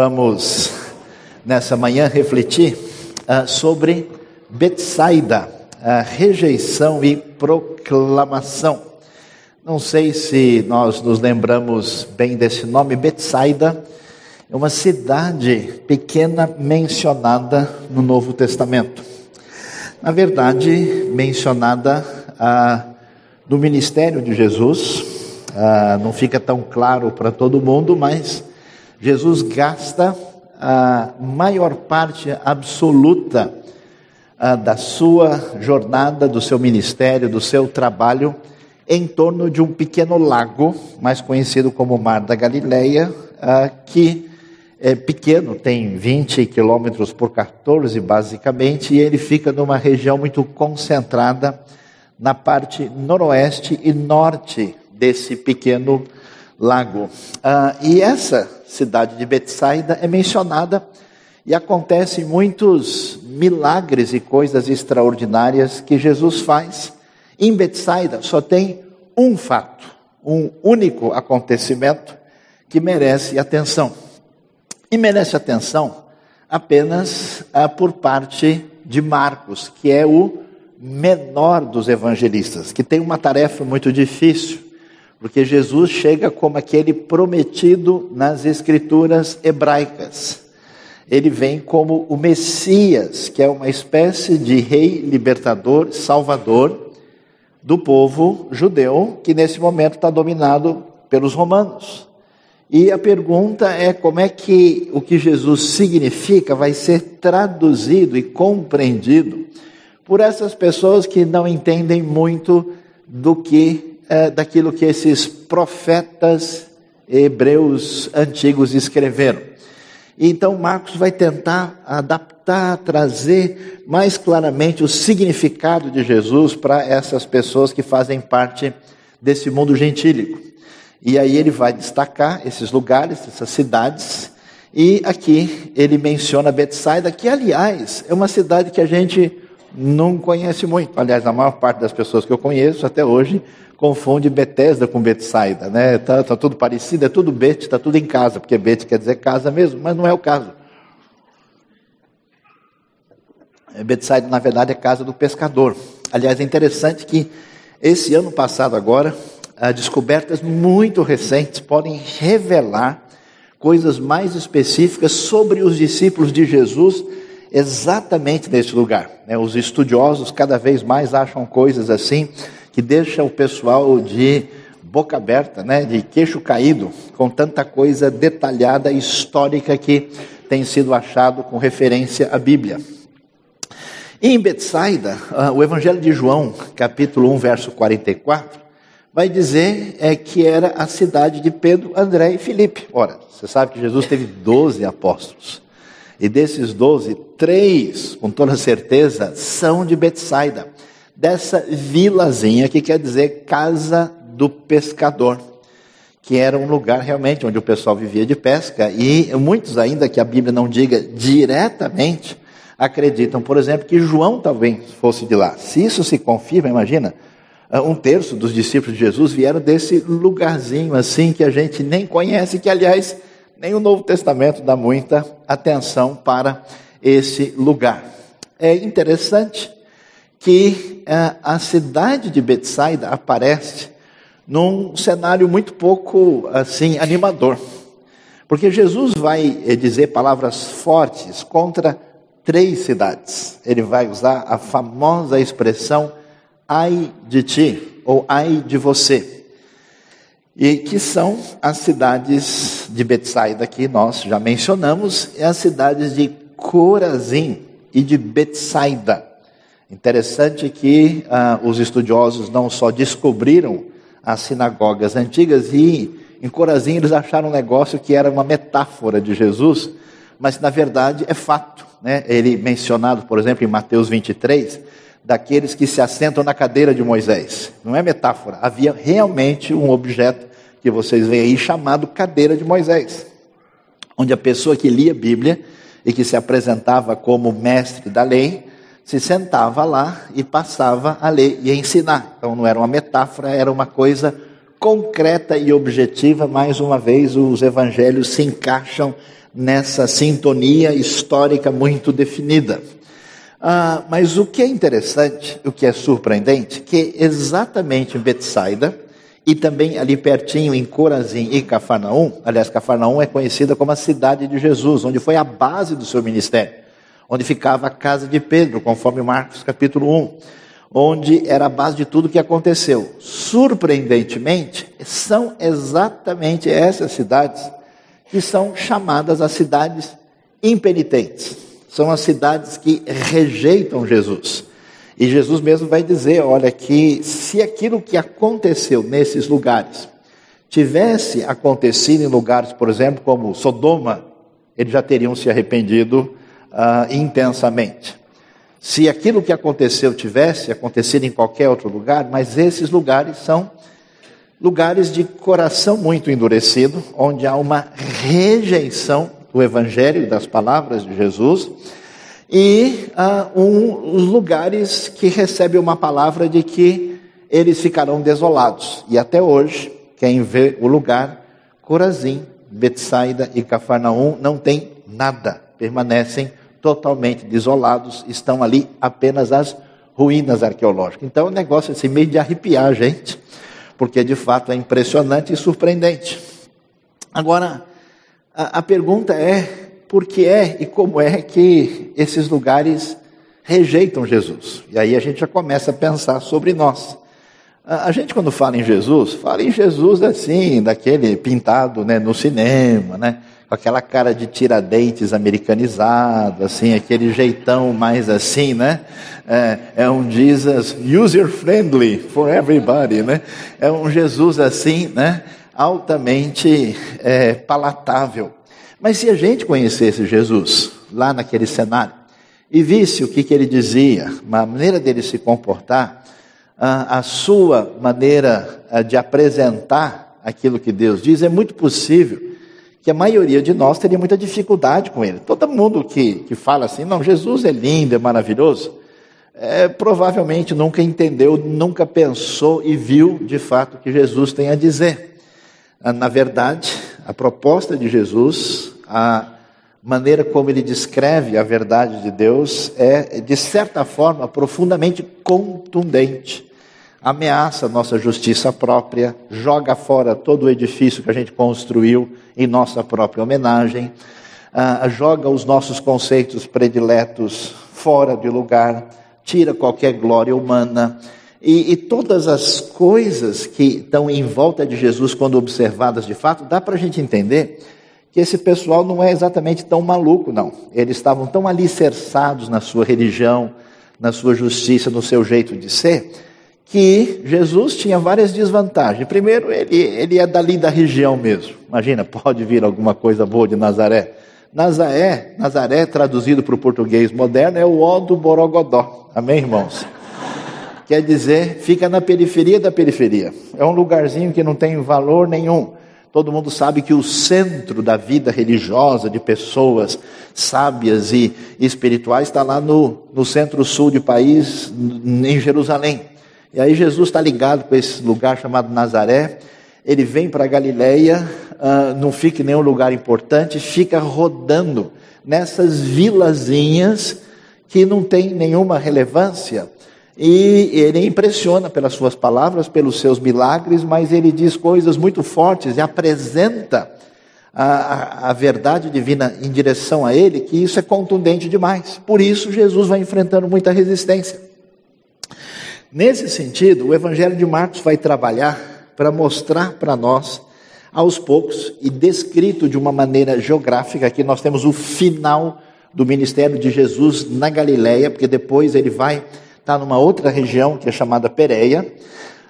vamos nessa manhã refletir uh, sobre Betsaida, a rejeição e proclamação. Não sei se nós nos lembramos bem desse nome, Betsaida é uma cidade pequena mencionada no Novo Testamento. Na verdade, mencionada ah, no ministério de Jesus, ah, não fica tão claro para todo mundo, mas Jesus gasta a maior parte absoluta da sua jornada, do seu ministério, do seu trabalho, em torno de um pequeno lago, mais conhecido como Mar da Galileia, que é pequeno, tem 20 quilômetros por 14 basicamente, e ele fica numa região muito concentrada na parte noroeste e norte desse pequeno lago. Ah, e essa cidade de Betsaida é mencionada e acontecem muitos milagres e coisas extraordinárias que Jesus faz. Em Betsaida só tem um fato, um único acontecimento que merece atenção. E merece atenção apenas ah, por parte de Marcos, que é o menor dos evangelistas, que tem uma tarefa muito difícil porque Jesus chega como aquele prometido nas escrituras hebraicas. Ele vem como o Messias, que é uma espécie de rei libertador, salvador do povo judeu, que nesse momento está dominado pelos romanos. E a pergunta é como é que o que Jesus significa vai ser traduzido e compreendido por essas pessoas que não entendem muito do que é, daquilo que esses profetas hebreus antigos escreveram. Então Marcos vai tentar adaptar, trazer mais claramente o significado de Jesus para essas pessoas que fazem parte desse mundo gentílico. E aí ele vai destacar esses lugares, essas cidades, e aqui ele menciona Betsaida, que aliás é uma cidade que a gente não conhece muito. Aliás, a maior parte das pessoas que eu conheço até hoje confunde Betesda com Betsaida, né? Tá, tá tudo parecido, é tudo Bet, está tudo em casa, porque Bet quer dizer casa mesmo, mas não é o caso. É, Betsaida, na verdade, é casa do pescador. Aliás, é interessante que esse ano passado agora, descobertas muito recentes podem revelar coisas mais específicas sobre os discípulos de Jesus exatamente nesse lugar. Né? Os estudiosos cada vez mais acham coisas assim que deixa o pessoal de boca aberta, né, de queixo caído, com tanta coisa detalhada histórica que tem sido achado com referência à Bíblia. Em Betsaida, uh, o Evangelho de João, capítulo 1, verso 44, vai dizer é, que era a cidade de Pedro, André e Filipe. Ora, você sabe que Jesus teve 12 apóstolos. E desses 12, três, com toda certeza, são de Betsaida dessa vilazinha que quer dizer casa do pescador, que era um lugar realmente onde o pessoal vivia de pesca e muitos ainda que a Bíblia não diga diretamente acreditam, por exemplo, que João talvez fosse de lá. Se isso se confirma, imagina, um terço dos discípulos de Jesus vieram desse lugarzinho assim que a gente nem conhece, que aliás nem o Novo Testamento dá muita atenção para esse lugar. É interessante que é, a cidade de Betsaida aparece num cenário muito pouco assim animador. Porque Jesus vai eh, dizer palavras fortes contra três cidades. Ele vai usar a famosa expressão ai de ti ou ai de você. E que são as cidades de Betsaida que nós já mencionamos, e as cidades de Corazim e de Betsaida. Interessante que ah, os estudiosos não só descobriram as sinagogas antigas e em Corazim eles acharam um negócio que era uma metáfora de Jesus, mas na verdade é fato. Né? Ele mencionado, por exemplo, em Mateus 23, daqueles que se assentam na cadeira de Moisés. Não é metáfora, havia realmente um objeto que vocês veem aí chamado cadeira de Moisés, onde a pessoa que lia a Bíblia e que se apresentava como mestre da lei, se sentava lá e passava a ler e a ensinar. Então não era uma metáfora, era uma coisa concreta e objetiva, mais uma vez, os evangelhos se encaixam nessa sintonia histórica muito definida. Ah, mas o que é interessante, o que é surpreendente, que exatamente em Betsaida, e também ali pertinho em Corazim e Cafarnaum, aliás, Cafarnaum é conhecida como a cidade de Jesus, onde foi a base do seu ministério, onde ficava a casa de Pedro, conforme Marcos capítulo 1 onde era a base de tudo que aconteceu. Surpreendentemente, são exatamente essas cidades que são chamadas as cidades impenitentes. São as cidades que rejeitam Jesus. E Jesus mesmo vai dizer: olha, que se aquilo que aconteceu nesses lugares tivesse acontecido em lugares, por exemplo, como Sodoma, eles já teriam se arrependido uh, intensamente. Se aquilo que aconteceu tivesse acontecido em qualquer outro lugar, mas esses lugares são lugares de coração muito endurecido, onde há uma rejeição do Evangelho e das palavras de Jesus, e uh, um, lugares que recebem uma palavra de que eles ficarão desolados. E até hoje, quem vê o lugar, Corazim, Betsaida e Cafarnaum, não tem nada, permanecem totalmente desolados, estão ali apenas as ruínas arqueológicas. Então o negócio é assim, meio de arrepiar a gente, porque de fato é impressionante e surpreendente. Agora, a, a pergunta é: por que é e como é que esses lugares rejeitam Jesus? E aí a gente já começa a pensar sobre nós. A gente, quando fala em Jesus, fala em Jesus assim, daquele pintado né, no cinema, né? com aquela cara de tiradentes americanizado, assim, aquele jeitão mais assim, né? É, é um Jesus user-friendly for everybody, né? É um Jesus assim, né? Altamente é, palatável. Mas se a gente conhecesse Jesus lá naquele cenário e visse o que, que ele dizia, a maneira dele se comportar, a, sua maneira de apresentar aquilo que Deus diz, é muito possível que a maioria de nós teria muita dificuldade com ele. Todo mundo que, que fala assim, não, Jesus é lindo, é maravilhoso, é, provavelmente nunca entendeu, nunca pensou e viu de fato o que Jesus tem a dizer. Ah, na verdade, a proposta de Jesus, a maneira como ele descreve a verdade de Deus é, de certa forma, profundamente contundente ameaça nossa justiça própria, joga fora todo o edifício que a gente construiu em nossa própria homenagem, uh, joga os nossos conceitos prediletos fora de lugar, tira qualquer glória humana. E, e todas as coisas que estão em volta de Jesus, quando observadas de fato, dá para a gente entender que esse pessoal não é exatamente tão maluco, não. Eles estavam tão alicerçados na sua religião, na sua justiça, no seu jeito de ser, que Jesus tinha várias desvantagens. Primeiro, ele, ele é dali da região mesmo. Imagina, pode vir alguma coisa boa de Nazaré. Nazaré, Nazaré traduzido para o português moderno, é o ó do Borogodó. Amém, irmãos? Quer dizer, fica na periferia da periferia. É um lugarzinho que não tem valor nenhum. Todo mundo sabe que o centro da vida religiosa de pessoas sábias e espirituais está lá no, no centro-sul do país, em Jerusalém. E aí Jesus está ligado com esse lugar chamado Nazaré. Ele vem para Galileia, uh, não fica em nenhum lugar importante, fica rodando nessas vilazinhas que não tem nenhuma relevância. E ele impressiona pelas suas palavras, pelos seus milagres, mas ele diz coisas muito fortes e apresenta a, a, verdade divina em direção a ele, que isso é contundente demais. Por isso, Jesus vai enfrentando muita resistência. Nesse sentido, o Evangelho de Marcos vai trabalhar para mostrar para nós, aos poucos, e descrito de uma maneira geográfica, que nós temos o final do ministério de Jesus na Galileia, porque depois ele vai estar tá numa outra região que é chamada Pereia,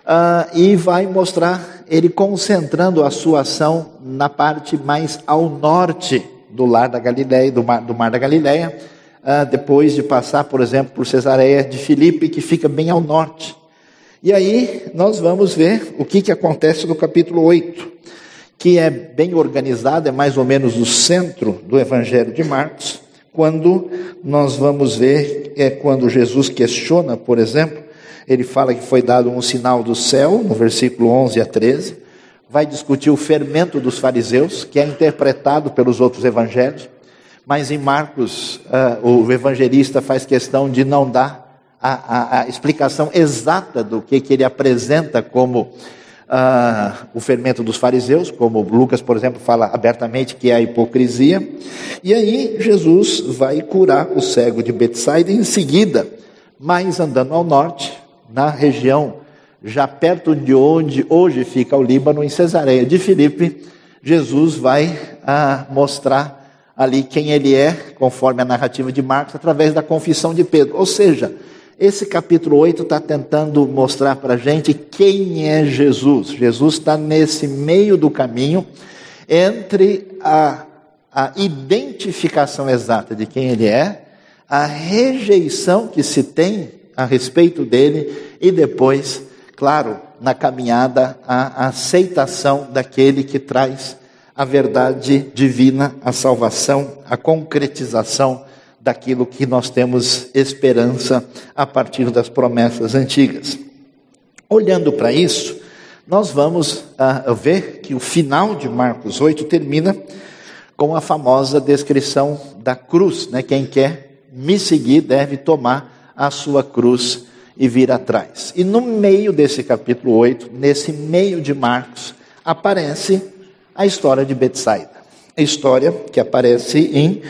uh, e vai mostrar ele concentrando a sua ação na parte mais ao norte do lar da Galileia, do mar, do mar da Galileia, ah, depois de passar, por exemplo, por Cesareia de Filipe, que fica bem ao norte. E aí nós vamos ver o que, que acontece no capítulo 8, que é bem organizado, é mais ou menos o centro do Evangelho de Marcos, quando nós vamos ver, é quando Jesus questiona, por exemplo, ele fala que foi dado um sinal do céu, no versículo 11 a 13, vai discutir o fermento dos fariseus, que é interpretado pelos outros evangelhos, mas em Marcos uh, o evangelista faz questão de não dar a, a, a explicação exata do que, que ele apresenta como uh, o fermento dos fariseus, como Lucas, por exemplo, fala abertamente que é a hipocrisia. E aí Jesus vai curar o cego de Betsaida em seguida, mais andando ao norte, na região já perto de onde hoje fica o Líbano, em Cesareia de Filipe, Jesus vai ah, mostrar ali quem ele é, conforme a narrativa de Marcos, através da confissão de Pedro. Ou seja, esse capítulo 8 está tentando mostrar para a gente quem é Jesus. Jesus está nesse meio do caminho entre a, a identificação exata de quem ele é, a rejeição que se tem a respeito dele e depois claro, na caminhada a aceitação daquele que traz a verdade divina, a salvação, a concretização daquilo que nós temos esperança a partir das promessas antigas. Olhando para isso, nós vamos uh, ver que o final de Marcos 8 termina com a famosa descrição da cruz, né? Quem quer me seguir deve tomar a sua cruz e vir atrás. E no meio desse capítulo 8, nesse meio de Marcos, aparece a história de Betsaida. A história que aparece em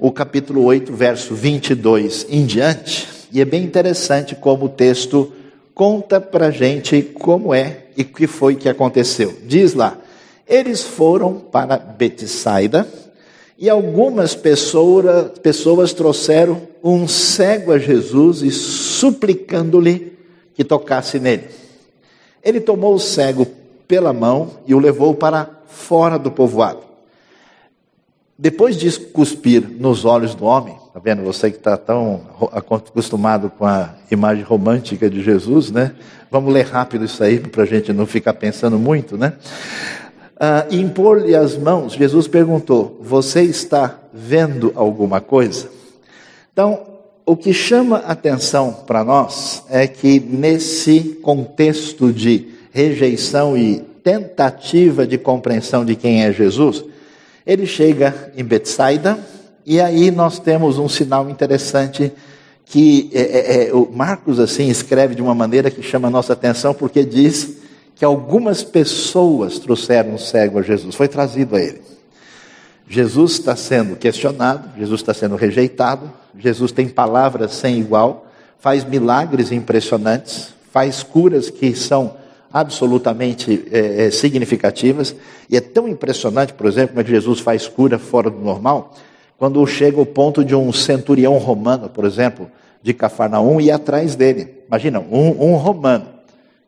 o capítulo 8, verso 22 em diante. E é bem interessante como o texto conta para gente como é e o que foi que aconteceu. Diz lá: eles foram para Betsaida e algumas pessoas, pessoas trouxeram um cego a Jesus e suplicando-lhe que tocasse nele. Ele tomou o cego pela mão e o levou para fora do povoado. Depois de cuspir nos olhos do homem, tá vendo? Você que está tão acostumado com a imagem romântica de Jesus, né? Vamos ler rápido isso aí para a gente não ficar pensando muito, né? ah, impor-lhe as mãos, Jesus perguntou: Você está vendo alguma coisa? Então, o que chama atenção para nós é que nesse contexto de rejeição e tentativa de compreensão de quem é Jesus, ele chega em Betsaida e aí nós temos um sinal interessante que é, é, é, o Marcos assim escreve de uma maneira que chama a nossa atenção porque diz que algumas pessoas trouxeram o cego a Jesus, foi trazido a ele. Jesus está sendo questionado, Jesus está sendo rejeitado, Jesus tem palavras sem igual, faz milagres impressionantes, faz curas que são absolutamente é, é significativas, e é tão impressionante, por exemplo, como é Jesus faz cura fora do normal, quando chega ao ponto de um centurião romano, por exemplo, de Cafarnaum, ir atrás dele. Imagina, um, um romano,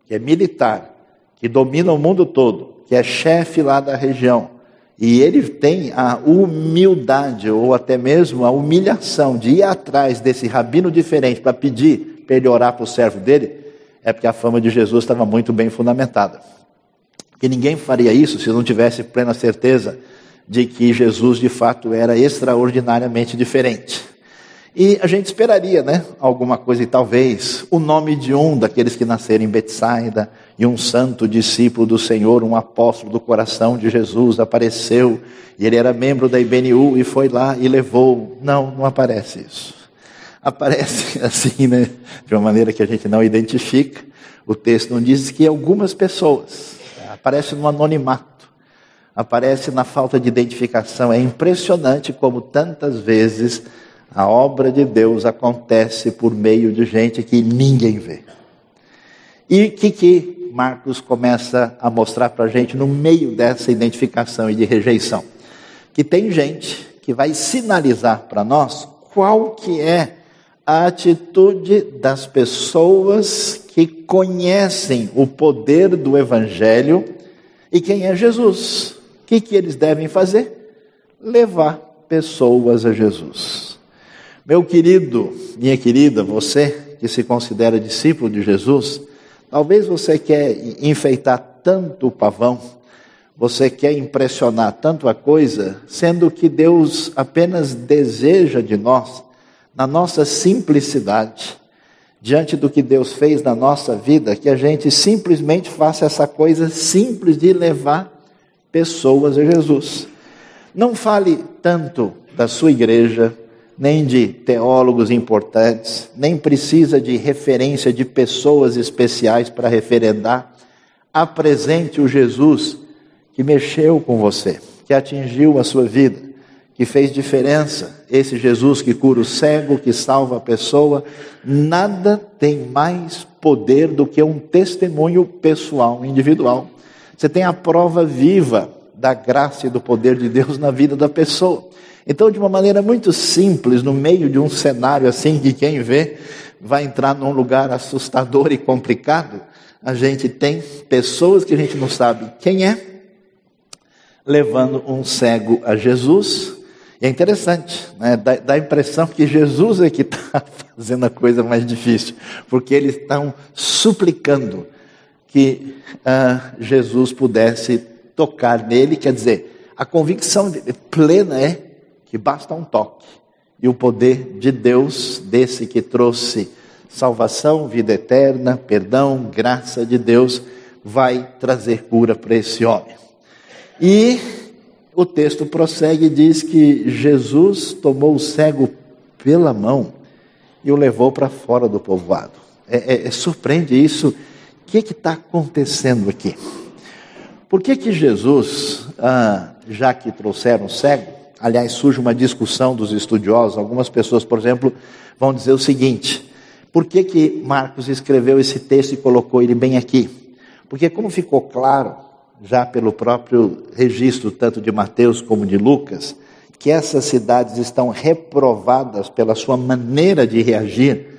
que é militar, que domina o mundo todo, que é chefe lá da região, e ele tem a humildade, ou até mesmo a humilhação de ir atrás desse rabino diferente para pedir para ele orar para o servo dele, é porque a fama de Jesus estava muito bem fundamentada. Que ninguém faria isso se não tivesse plena certeza de que Jesus de fato era extraordinariamente diferente. E a gente esperaria, né, alguma coisa, e talvez o nome de um daqueles que nasceram em Betsaida, e um santo discípulo do Senhor, um apóstolo do coração de Jesus, apareceu, e ele era membro da IBNU e foi lá e levou. Não, não aparece isso. Aparece assim, né, de uma maneira que a gente não identifica. O texto não diz que algumas pessoas, aparece no anonimato, aparece na falta de identificação. É impressionante como tantas vezes a obra de Deus acontece por meio de gente que ninguém vê. E o que, que Marcos começa a mostrar para a gente no meio dessa identificação e de rejeição? Que tem gente que vai sinalizar para nós qual que é a atitude das pessoas que conhecem o poder do Evangelho e quem é Jesus. O que, que eles devem fazer? Levar pessoas a Jesus. Meu querido, minha querida, você que se considera discípulo de Jesus, talvez você quer enfeitar tanto o pavão, você quer impressionar tanto a coisa, sendo que Deus apenas deseja de nós, na nossa simplicidade, diante do que Deus fez na nossa vida, que a gente simplesmente faça essa coisa simples de levar pessoas a Jesus. Não fale tanto da sua igreja, nem de teólogos importantes, nem precisa de referência de pessoas especiais para referendar. Apresente o Jesus que mexeu com você, que atingiu a sua vida, que fez diferença. Esse Jesus que cura o cego, que salva a pessoa, nada tem mais poder do que um testemunho pessoal, individual. Você tem a prova viva da graça e do poder de Deus na vida da pessoa. Então, de uma maneira muito simples, no meio de um cenário assim que quem vê vai entrar num lugar assustador e complicado, a gente tem pessoas que a gente não sabe quem é, levando um cego a Jesus. E é interessante, né? dá, dá a impressão que Jesus é que está fazendo a coisa mais difícil, porque eles estão suplicando que uh, Jesus pudesse tocar nele, quer dizer, a convicção plena é que basta um toque. E o poder de Deus, desse que trouxe salvação, vida eterna, perdão, graça de Deus, vai trazer cura para esse homem. E o texto prossegue e diz que Jesus tomou o cego pela mão e o levou para fora do povoado. É, é, é surpreende isso. O que está acontecendo aqui? Por que que Jesus, ah, já que trouxeram cego, aliás, surge uma discussão dos estudiosos, algumas pessoas, por exemplo, vão dizer o seguinte, por que que Marcos escreveu esse texto e colocou ele bem aqui? Porque como ficou claro, já pelo próprio registro, tanto de Mateus como de Lucas, que essas cidades estão reprovadas pela sua maneira de reagir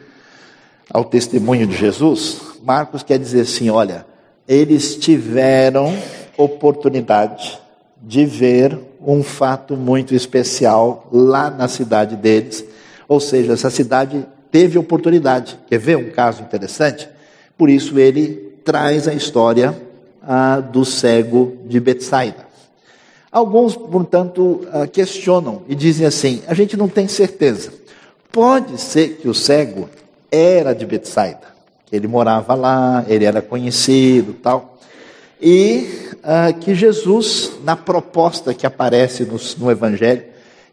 ao testemunho de Jesus, Marcos quer dizer assim: olha, eles tiveram oportunidade de ver um fato muito especial lá na cidade deles. Ou seja, essa cidade teve oportunidade. Quer ver um caso interessante? Por isso ele traz a história ah, do cego de Betsaida. Alguns, portanto, ah, questionam e dizem assim: a gente não tem certeza. Pode ser que o cego era de Betsaida, que ele morava lá, ele era conhecido, tal. E uh, que Jesus, na proposta que aparece no, no Evangelho,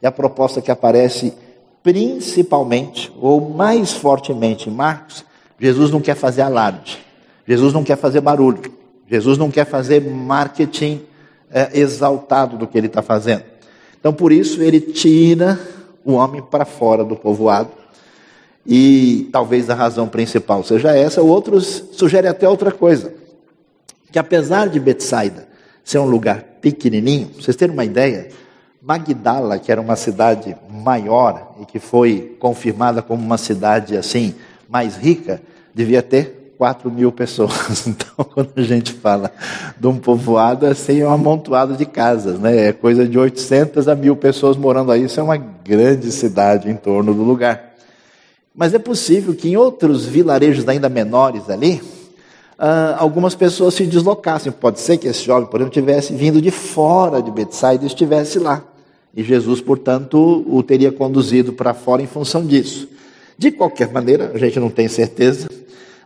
e a proposta que aparece principalmente, ou mais fortemente em Marcos, Jesus não quer fazer alarde, Jesus não quer fazer barulho, Jesus não quer fazer marketing é, exaltado do que ele está fazendo. Então, por isso, ele tira o homem para fora do povoado. E talvez a razão principal seja essa, outros sugerem até outra coisa que apesar de Betsaida ser um lugar pequenininho, vocês terem uma ideia, Magdala, que era uma cidade maior e que foi confirmada como uma cidade assim mais rica, devia ter 4 mil pessoas. Então, quando a gente fala de um povoado, assim, é um amontoado de casas, né? É coisa de 800 a mil pessoas morando aí. Isso é uma grande cidade em torno do lugar. Mas é possível que em outros vilarejos ainda menores ali, ah, algumas pessoas se deslocassem. Pode ser que esse jovem, por exemplo, tivesse vindo de fora de Betsaida e estivesse lá. E Jesus, portanto, o teria conduzido para fora em função disso. De qualquer maneira, a gente não tem certeza,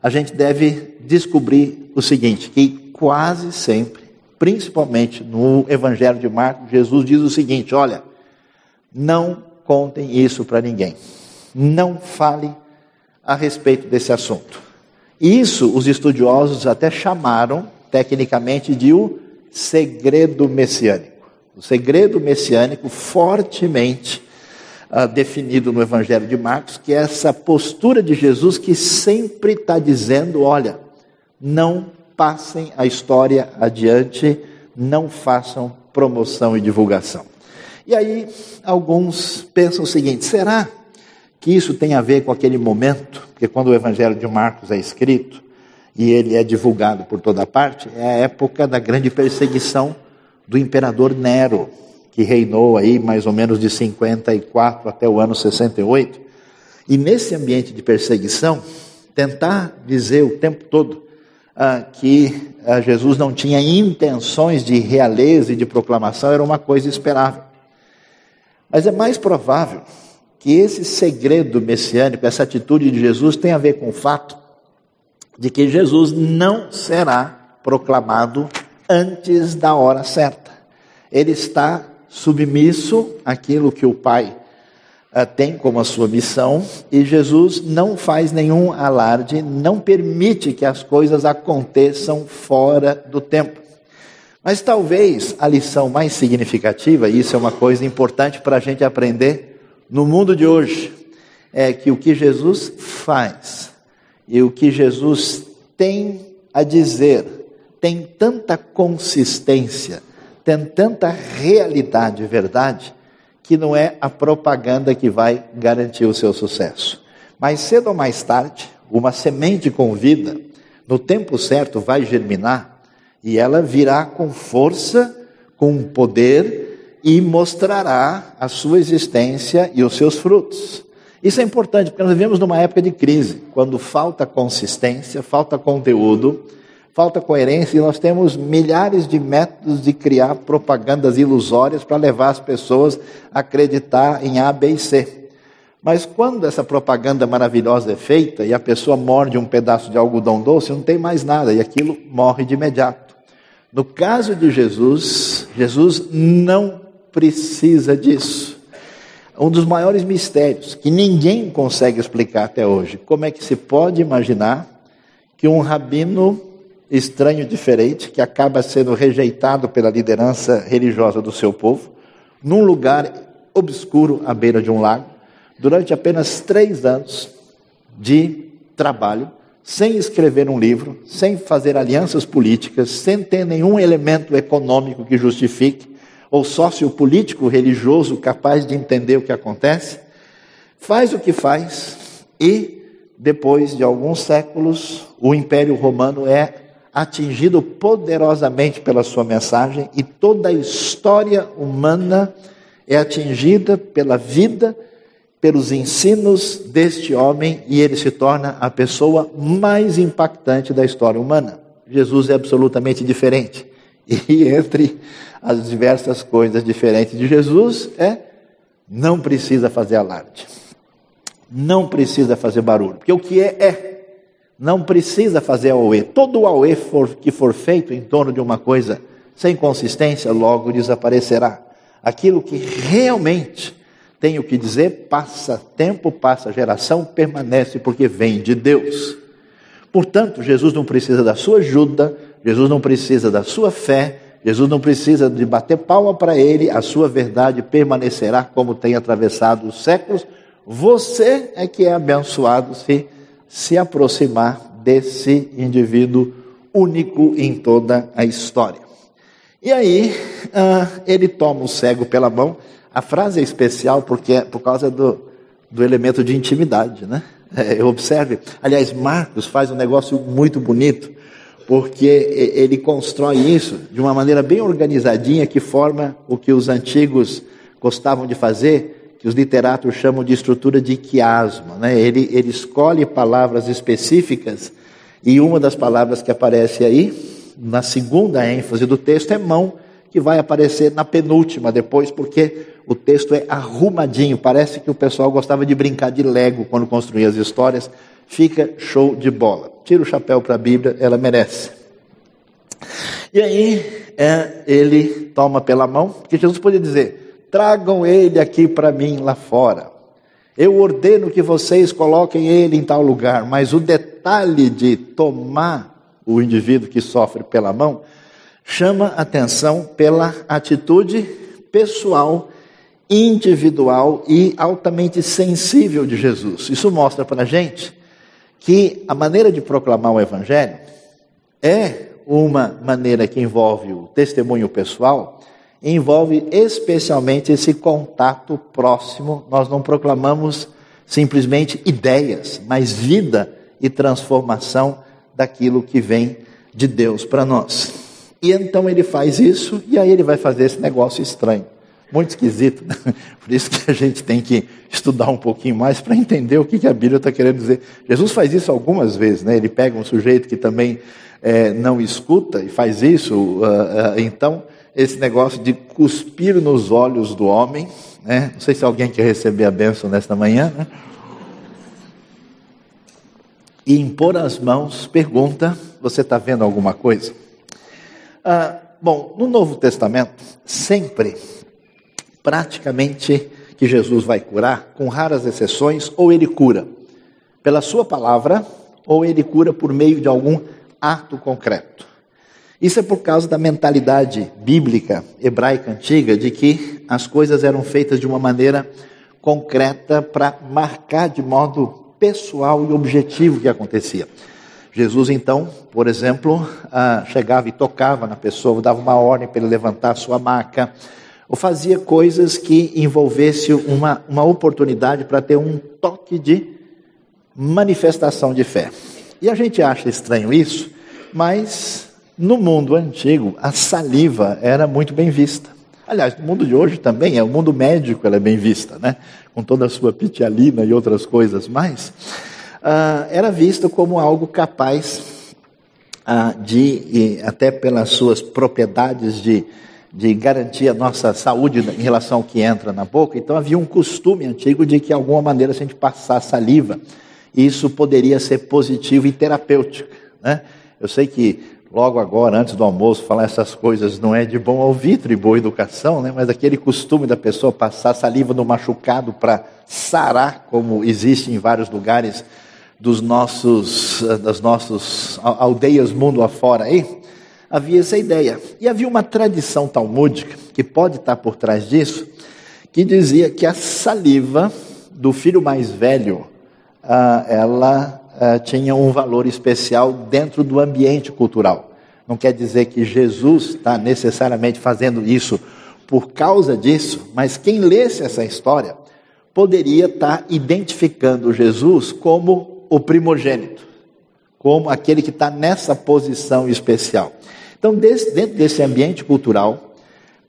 a gente deve descobrir o seguinte: que quase sempre, principalmente no Evangelho de Marcos, Jesus diz o seguinte: olha, não contem isso para ninguém, não fale a respeito desse assunto. Isso os estudiosos até chamaram, tecnicamente, de o segredo messiânico. O segredo messiânico fortemente uh, definido no Evangelho de Marcos, que é essa postura de Jesus que sempre está dizendo: olha, não passem a história adiante, não façam promoção e divulgação. E aí, alguns pensam o seguinte: será que isso tem a ver com aquele momento, porque quando o Evangelho de Marcos é escrito e ele é divulgado por toda parte, é a época da grande perseguição do imperador Nero, que reinou aí mais ou menos de 54 até o ano 68. E nesse ambiente de perseguição, tentar dizer o tempo todo ah, que ah, Jesus não tinha intenções de realeza e de proclamação era uma coisa esperável. Mas é mais provável que esse segredo messiânico, essa atitude de Jesus, tem a ver com o fato de que Jesus não será proclamado antes da hora certa. Ele está submisso àquilo que o Pai uh, tem como a sua missão e Jesus não faz nenhum alarde, não permite que as coisas aconteçam fora do tempo. Mas talvez a lição mais significativa, e isso é uma coisa importante para a gente aprender no mundo de hoje, é que o que Jesus faz e o que Jesus tem a dizer tem tanta consistência, tem tanta realidade e verdade, que não é a propaganda que vai garantir o seu sucesso. Mais cedo ou mais tarde, uma semente com vida, no tempo certo, vai germinar e ela virá com força, com poder e mostrará a sua existência e os seus frutos. Isso é importante porque nós vivemos numa época de crise, quando falta consistência, falta conteúdo, falta coerência e nós temos milhares de métodos de criar propagandas ilusórias para levar as pessoas a acreditar em A, B e C. Mas quando essa propaganda maravilhosa é feita e a pessoa morde um pedaço de algodão doce, não tem mais nada e aquilo morre de imediato. No caso de Jesus, Jesus não precisa disso. Um dos maiores mistérios que ninguém consegue explicar até hoje. Como é que se pode imaginar que um rabino estranho, diferente, que acaba sendo rejeitado pela liderança religiosa do seu povo, num lugar obscuro à beira de um lago, durante apenas três anos de trabalho, sem escrever um livro, sem fazer alianças políticas, sem ter nenhum elemento econômico que justifique, ou sociopolítico religioso capaz de entender o que acontece, faz o que faz e, depois de alguns séculos, o Império Romano é atingido poderosamente pela sua mensagem e toda a história humana é atingida pela vida, pelos ensinos deste homem e ele se torna a pessoa mais impactante da história humana. Jesus é absolutamente diferente. E entre as diversas coisas diferentes de Jesus é não precisa fazer alarde. Não precisa fazer barulho, porque o que é é não precisa fazer auê. Todo o auê for, que for feito em torno de uma coisa sem consistência, logo desaparecerá. Aquilo que realmente tem o que dizer, passa tempo, passa geração, permanece porque vem de Deus. Portanto, Jesus não precisa da sua ajuda, Jesus não precisa da sua fé, Jesus não precisa de bater palma para ele, a sua verdade permanecerá como tem atravessado os séculos. Você é que é abençoado se se aproximar desse indivíduo único em toda a história. E aí, uh, ele toma o cego pela mão. A frase é especial porque é por causa do, do elemento de intimidade, né? É, observe. Aliás, Marcos faz um negócio muito bonito, porque ele constrói isso de uma maneira bem organizadinha que forma o que os antigos gostavam de fazer, que os literatos chamam de estrutura de quiasma. Né? Ele, ele escolhe palavras específicas e uma das palavras que aparece aí, na segunda ênfase do texto, é mão, que vai aparecer na penúltima depois, porque o texto é arrumadinho. Parece que o pessoal gostava de brincar de Lego quando construía as histórias. Fica show de bola. Tira o chapéu para a Bíblia, ela merece. E aí, é, ele toma pela mão, porque Jesus podia dizer: tragam ele aqui para mim lá fora. Eu ordeno que vocês coloquem ele em tal lugar, mas o detalhe de tomar o indivíduo que sofre pela mão chama atenção pela atitude pessoal, individual e altamente sensível de Jesus. Isso mostra para a gente que a maneira de proclamar o Evangelho é uma maneira que envolve o testemunho pessoal envolve especialmente esse contato próximo. Nós não proclamamos simplesmente ideias, mas vida e transformação daquilo que vem de Deus para nós. E então ele faz isso e aí ele vai fazer esse negócio estranho. Muito esquisito, né? por isso que a gente tem que estudar um pouquinho mais para entender o que, a Bíblia está querendo dizer. Jesus faz isso algumas vezes, né? ele pega um sujeito que também é, não escuta e faz isso, uh, uh, então esse negócio de cuspir nos olhos do homem. Né? Não sei se alguém quer receber a bênção nesta manhã. Né? E impor as mãos, pergunta: você está vendo alguma coisa? Ah, bom, no Novo Testamento, sempre, praticamente, que Jesus vai curar, com raras exceções, ou ele cura pela sua palavra, ou ele cura por meio de algum ato concreto. Isso é por causa da mentalidade bíblica hebraica antiga de que as coisas eram feitas de uma maneira concreta para marcar de modo pessoal e objetivo o que acontecia. Jesus, então, por exemplo, ah, chegava e tocava na pessoa, dava uma ordem para ele levantar a sua maca, ou fazia coisas que envolvesse uma, uma oportunidade para ter um toque de manifestação de fé. E a gente acha estranho isso, mas no mundo antigo, a saliva era muito bem vista. Aliás, no mundo de hoje também, é o mundo médico ela é bem vista, né? Com toda a sua pitialina e outras coisas mais. Uh, era vista como algo capaz uh, de, até pelas suas propriedades de, de garantir a nossa saúde em relação ao que entra na boca. Então havia um costume antigo de que, de alguma maneira, se a gente passar saliva, isso poderia ser positivo e terapêutico. Né? Eu sei que logo agora, antes do almoço, falar essas coisas não é de bom alvitre e boa educação, né? mas aquele costume da pessoa passar saliva no machucado para sarar, como existe em vários lugares dos nossos, das nossas aldeias mundo afora aí, havia essa ideia. E havia uma tradição talmúdica, que pode estar por trás disso, que dizia que a saliva do filho mais velho, ah, ela uh, tinha um valor especial dentro do ambiente cultural. Não quer dizer que Jesus está necessariamente fazendo isso por causa disso, mas quem lesse essa história poderia estar tá identificando Jesus como o primogênito, como aquele que está nessa posição especial. Então, dentro desse ambiente cultural,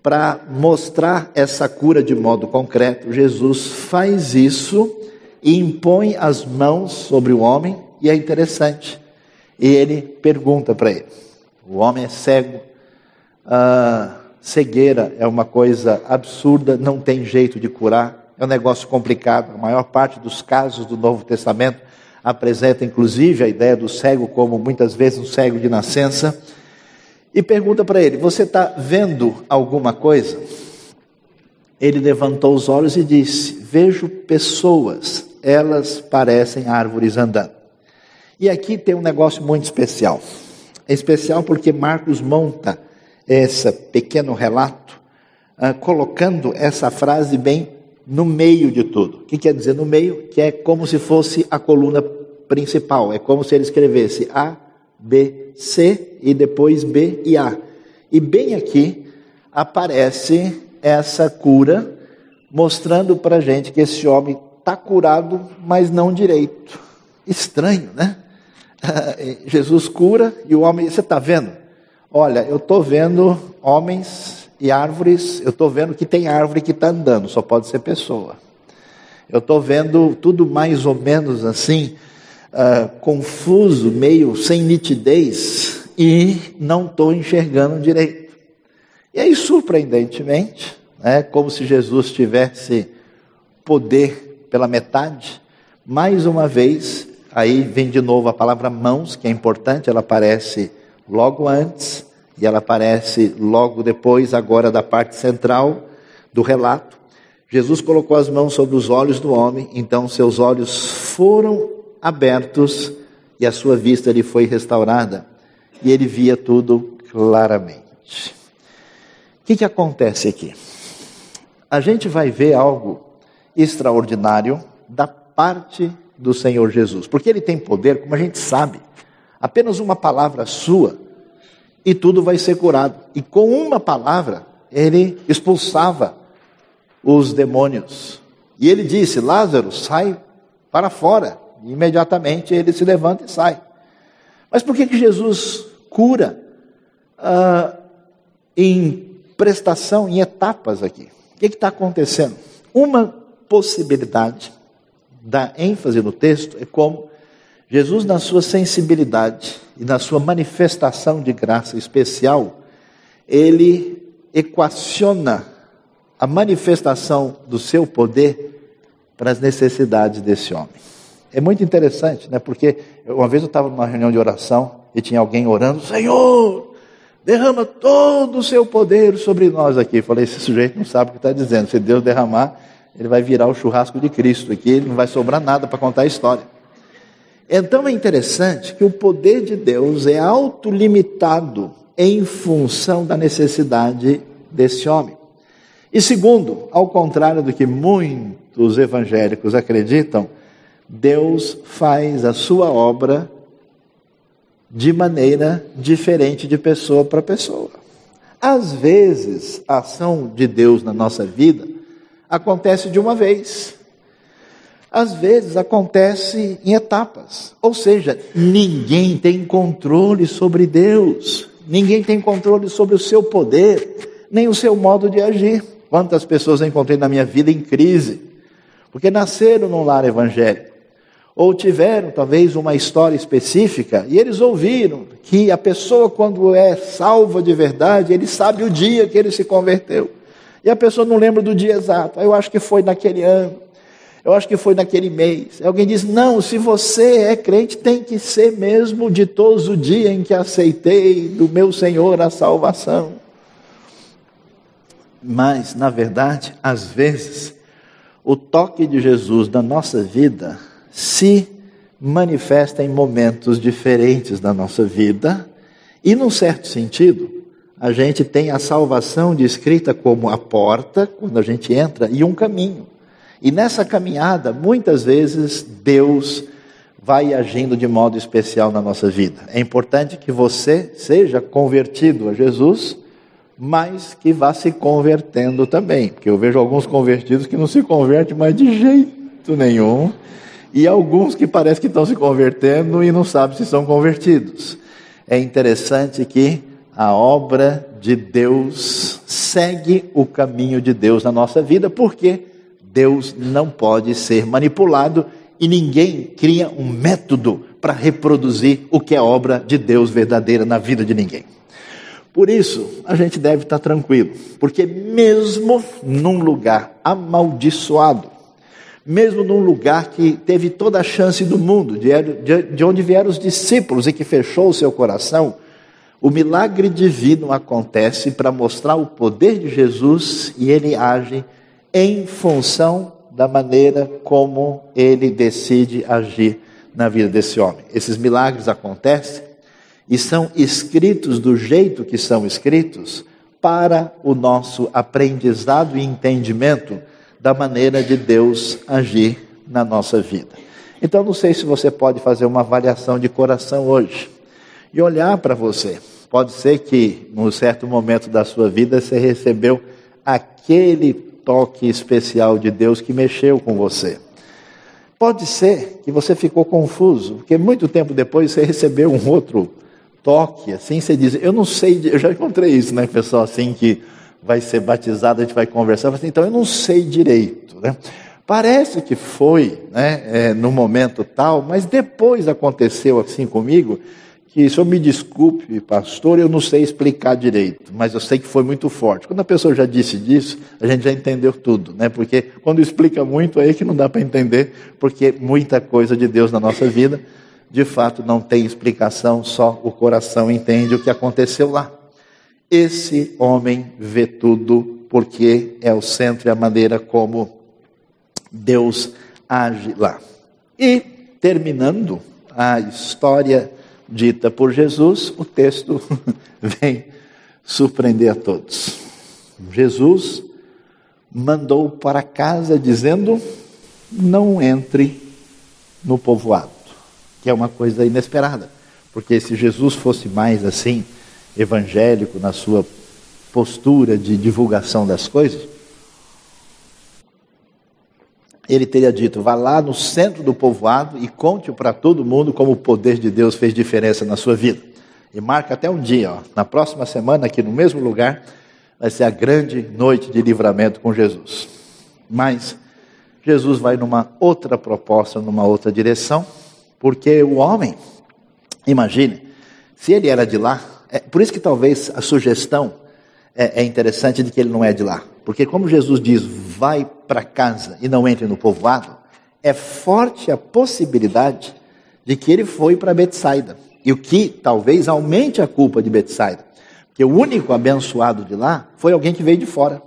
para mostrar essa cura de modo concreto, Jesus faz isso e impõe as mãos sobre o homem, e é interessante. E ele pergunta para ele: o homem é cego, a cegueira é uma coisa absurda, não tem jeito de curar, é um negócio complicado. A maior parte dos casos do Novo Testamento apresenta inclusive a ideia do cego como muitas vezes um cego de nascença. E pergunta para ele: Você está vendo alguma coisa? Ele levantou os olhos e disse: Vejo pessoas elas parecem árvores andando. E aqui tem um negócio muito especial. É especial porque Marcos monta esse pequeno relato, uh, colocando essa frase bem no meio de tudo. O que quer dizer no meio? Que é como se fosse a coluna principal. É como se ele escrevesse A, B, C e depois B e A. E bem aqui aparece essa cura, mostrando para a gente que esse homem está curado, mas não direito. Estranho, né? Jesus cura e o homem, você está vendo? Olha, eu estou vendo homens e árvores, eu estou vendo que tem árvore que está andando, só pode ser pessoa. Eu estou vendo tudo mais ou menos assim, uh, confuso, meio sem nitidez, e não estou enxergando direito. E aí, surpreendentemente, é como se Jesus tivesse poder pela metade. Mais uma vez, aí vem de novo a palavra mãos, que é importante, ela aparece logo antes e ela aparece logo depois, agora da parte central do relato. Jesus colocou as mãos sobre os olhos do homem, então seus olhos foram abertos e a sua vista lhe foi restaurada e ele via tudo claramente. O que, que acontece aqui? A gente vai ver algo extraordinário da parte do Senhor Jesus, porque Ele tem poder, como a gente sabe, apenas uma palavra sua e tudo vai ser curado. E com uma palavra, Ele expulsava os demônios. E Ele disse: Lázaro, sai para fora. E imediatamente ele se levanta e sai. Mas por que, que Jesus cura ah, em prestação, em etapas aqui? O que está acontecendo? Uma possibilidade da ênfase no texto é como Jesus, na sua sensibilidade e na sua manifestação de graça especial, ele equaciona a manifestação do seu poder para as necessidades desse homem. É muito interessante, né? Porque uma vez eu estava numa reunião de oração e tinha alguém orando, Senhor, derrama todo o seu poder sobre nós aqui. Eu falei, esse sujeito não sabe o que está dizendo. Se Deus derramar, ele vai virar o churrasco de Cristo aqui, não vai sobrar nada para contar a história. Então é interessante que o poder de Deus é autolimitado em função da necessidade desse homem. E segundo, ao contrário do que muitos evangélicos acreditam, Deus faz a sua obra de maneira diferente de pessoa para pessoa. Às vezes, a ação de Deus na nossa vida acontece de uma vez. Às vezes acontece em etapas. Ou seja, ninguém tem controle sobre Deus. Ninguém tem controle sobre o seu poder, nem o seu modo de agir. Quantas pessoas eu encontrei na minha vida em crise, porque nasceram num lar evangélico ou tiveram talvez uma história específica e eles ouviram que a pessoa, quando é salva de verdade, ele sabe o dia que ele se converteu. E a pessoa não lembra do dia exato. Eu acho que foi naquele ano, eu acho que foi naquele mês. Alguém diz: não, se você é crente, tem que ser mesmo de todos o dia em que aceitei do meu Senhor a salvação. Mas, na verdade, às vezes, o toque de Jesus na nossa vida se manifesta em momentos diferentes da nossa vida, e num certo sentido, a gente tem a salvação descrita como a porta, quando a gente entra, e um caminho. E nessa caminhada, muitas vezes, Deus vai agindo de modo especial na nossa vida. É importante que você seja convertido a Jesus, mas que vá se convertendo também, porque eu vejo alguns convertidos que não se convertem mais de jeito nenhum e alguns que parece que estão se convertendo e não sabem se são convertidos. É interessante que a obra de Deus segue o caminho de Deus na nossa vida, porque Deus não pode ser manipulado e ninguém cria um método para reproduzir o que é obra de Deus verdadeira na vida de ninguém. Por isso, a gente deve estar tranquilo, porque mesmo num lugar amaldiçoado, mesmo num lugar que teve toda a chance do mundo, de, onde vieram os discípulos e que fechou o seu coração, o milagre divino acontece para mostrar o poder de Jesus e ele age em função da maneira como ele decide agir na vida desse homem. Esses milagres acontecem e são escritos do jeito que são escritos para o nosso aprendizado e entendimento da maneira de Deus agir na nossa vida. Então, não sei se você pode fazer uma avaliação de coração hoje e olhar para você. Pode ser que, num certo momento da sua vida, você recebeu aquele toque especial de Deus que mexeu com você. Pode ser que você ficou confuso, porque muito tempo depois você recebeu um outro toque, assim você diz, eu não sei, eu já encontrei isso, né, pessoal, assim que vai ser batizado, a gente vai conversar, assim, então eu não sei direito, né? Parece que foi, né, é, no momento tal, mas depois aconteceu assim comigo, que se eu me desculpe, pastor, eu não sei explicar direito, mas eu sei que foi muito forte. Quando a pessoa já disse disso, a gente já entendeu tudo, né? Porque quando explica muito, aí que não dá para entender, porque muita coisa de Deus na nossa vida, de fato, não tem explicação, só o coração entende o que aconteceu lá. Esse homem vê tudo porque é o centro e a maneira como Deus age lá. E terminando a história dita por Jesus, o texto vem surpreender a todos. Jesus mandou para casa dizendo: não entre no povoado, que é uma coisa inesperada, porque se Jesus fosse mais assim, evangélico na sua postura de divulgação das coisas, ele teria dito: vá lá no centro do povoado e conte para todo mundo como o poder de Deus fez diferença na sua vida. E marca até um dia, ó, na próxima semana, aqui no mesmo lugar, vai ser a grande noite de livramento com Jesus. Mas Jesus vai numa outra proposta, numa outra direção, porque o homem, imagine, se ele era de lá, é por isso que talvez a sugestão é, é interessante de que ele não é de lá. Porque como Jesus diz, vai para casa e não entre no povoado, é forte a possibilidade de que ele foi para Betsaida. E o que talvez aumente a culpa de Betsaida. Porque o único abençoado de lá foi alguém que veio de fora.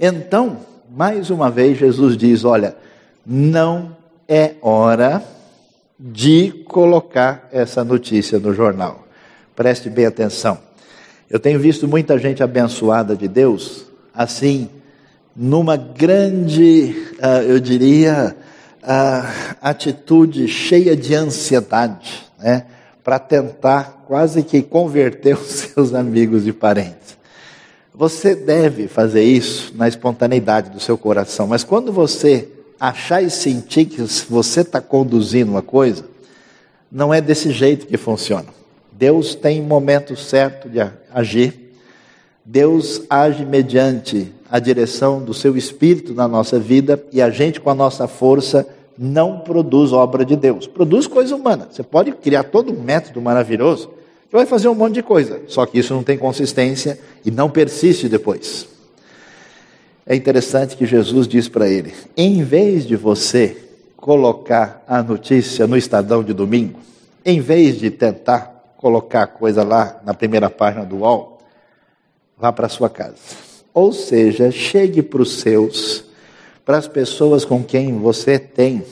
Então, mais uma vez, Jesus diz: olha, não é hora de colocar essa notícia no jornal. Preste bem atenção. Eu tenho visto muita gente abençoada de Deus, assim, numa grande, uh, eu diria, uh, atitude cheia de ansiedade, né? Para tentar quase que converter os seus amigos e parentes. Você deve fazer isso na espontaneidade do seu coração, mas quando você achar e sentir que você está conduzindo uma coisa, não é desse jeito que funciona. Deus tem momento certo de agir. Deus age mediante a direção do seu espírito na nossa vida e a gente com a nossa força não produz obra de Deus, produz coisa humana. Você pode criar todo um método maravilhoso que vai fazer um monte de coisa, só que isso não tem consistência e não persiste depois. É interessante que Jesus diz para ele: em vez de você colocar a notícia no Estadão de domingo, em vez de tentar colocar a coisa lá na primeira página do UOL, vá para sua casa. Ou seja, chegue para os seus, para as pessoas com quem você tem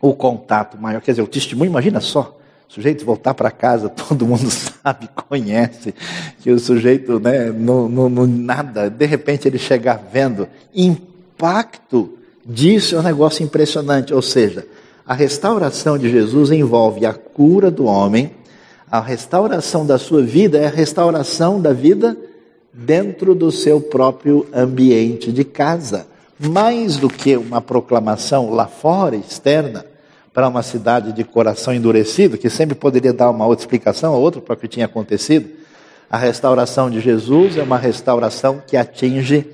o contato maior. Quer dizer, o testemunho, imagina só, o sujeito voltar para casa, todo mundo sabe, conhece, que o sujeito, né, não, não, não, nada, de repente ele chegar vendo, impacto disso é um negócio impressionante. Ou seja, a restauração de Jesus envolve a cura do homem, a restauração da sua vida é a restauração da vida dentro do seu próprio ambiente de casa. Mais do que uma proclamação lá fora, externa, para uma cidade de coração endurecido, que sempre poderia dar uma outra explicação, outra para o que tinha acontecido. A restauração de Jesus é uma restauração que atinge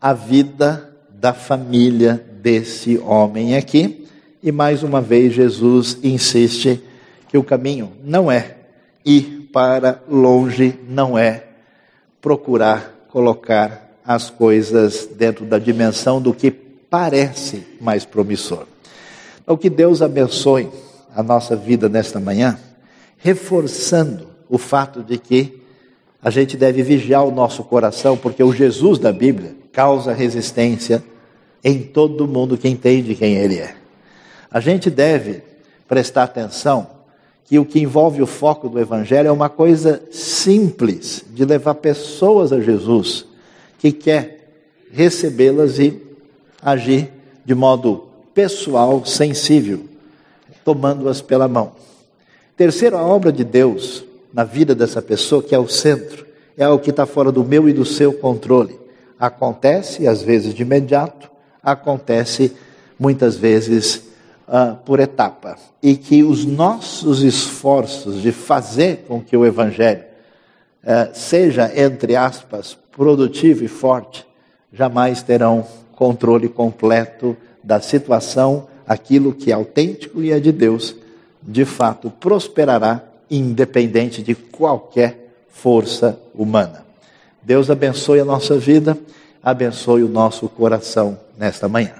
a vida da família desse homem aqui. E mais uma vez, Jesus insiste que o caminho não é ir para longe, não é procurar colocar as coisas dentro da dimensão do que parece mais promissor. Então, que Deus abençoe a nossa vida nesta manhã, reforçando o fato de que a gente deve vigiar o nosso coração, porque o Jesus da Bíblia causa resistência em todo mundo que entende quem Ele é. A gente deve prestar atenção que o que envolve o foco do Evangelho é uma coisa simples de levar pessoas a Jesus, que quer recebê-las e agir de modo pessoal, sensível, tomando-as pela mão. Terceiro, a obra de Deus na vida dessa pessoa, que é o centro, é o que está fora do meu e do seu controle. Acontece, às vezes de imediato, acontece muitas vezes uh, por etapa. E que os nossos esforços de fazer com que o Evangelho uh, seja, entre aspas, produtivo e forte, jamais terão controle completo da situação, aquilo que é autêntico e é de Deus, de fato prosperará, independente de qualquer força humana. Deus abençoe a nossa vida, abençoe o nosso coração nesta manhã.